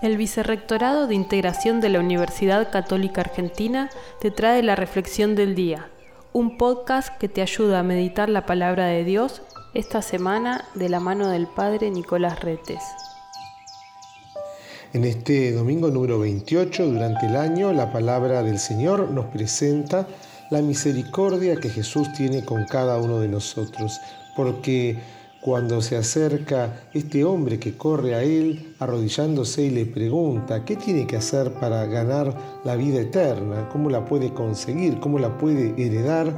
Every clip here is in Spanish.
El Vicerrectorado de Integración de la Universidad Católica Argentina te trae la Reflexión del Día, un podcast que te ayuda a meditar la palabra de Dios esta semana de la mano del Padre Nicolás Retes. En este domingo número 28 durante el año, la palabra del Señor nos presenta la misericordia que Jesús tiene con cada uno de nosotros, porque cuando se acerca este hombre que corre a él arrodillándose y le pregunta qué tiene que hacer para ganar la vida eterna, cómo la puede conseguir, cómo la puede heredar,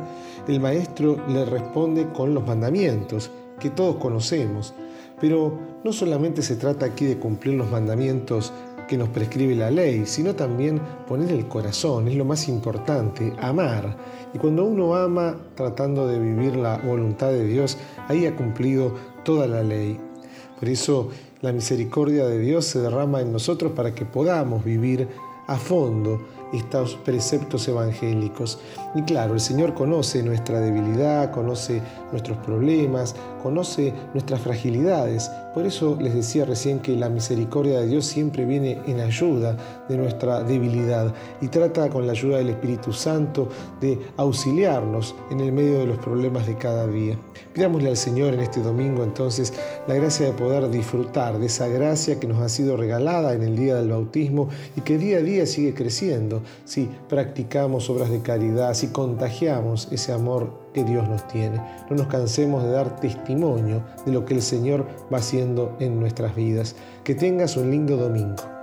el maestro le responde con los mandamientos que todos conocemos. Pero no solamente se trata aquí de cumplir los mandamientos que nos prescribe la ley, sino también poner el corazón, es lo más importante, amar. Y cuando uno ama tratando de vivir la voluntad de Dios, ahí ha cumplido toda la ley. Por eso la misericordia de Dios se derrama en nosotros para que podamos vivir a fondo estos preceptos evangélicos. Y claro, el Señor conoce nuestra debilidad, conoce nuestros problemas, conoce nuestras fragilidades. Por eso les decía recién que la misericordia de Dios siempre viene en ayuda de nuestra debilidad y trata con la ayuda del Espíritu Santo de auxiliarnos en el medio de los problemas de cada día. Pidámosle al Señor en este domingo entonces la gracia de poder disfrutar de esa gracia que nos ha sido regalada en el día del bautismo y que día a día sigue creciendo si practicamos obras de caridad, si contagiamos ese amor que Dios nos tiene. No nos cansemos de dar testimonio de lo que el Señor va haciendo en nuestras vidas. Que tengas un lindo domingo.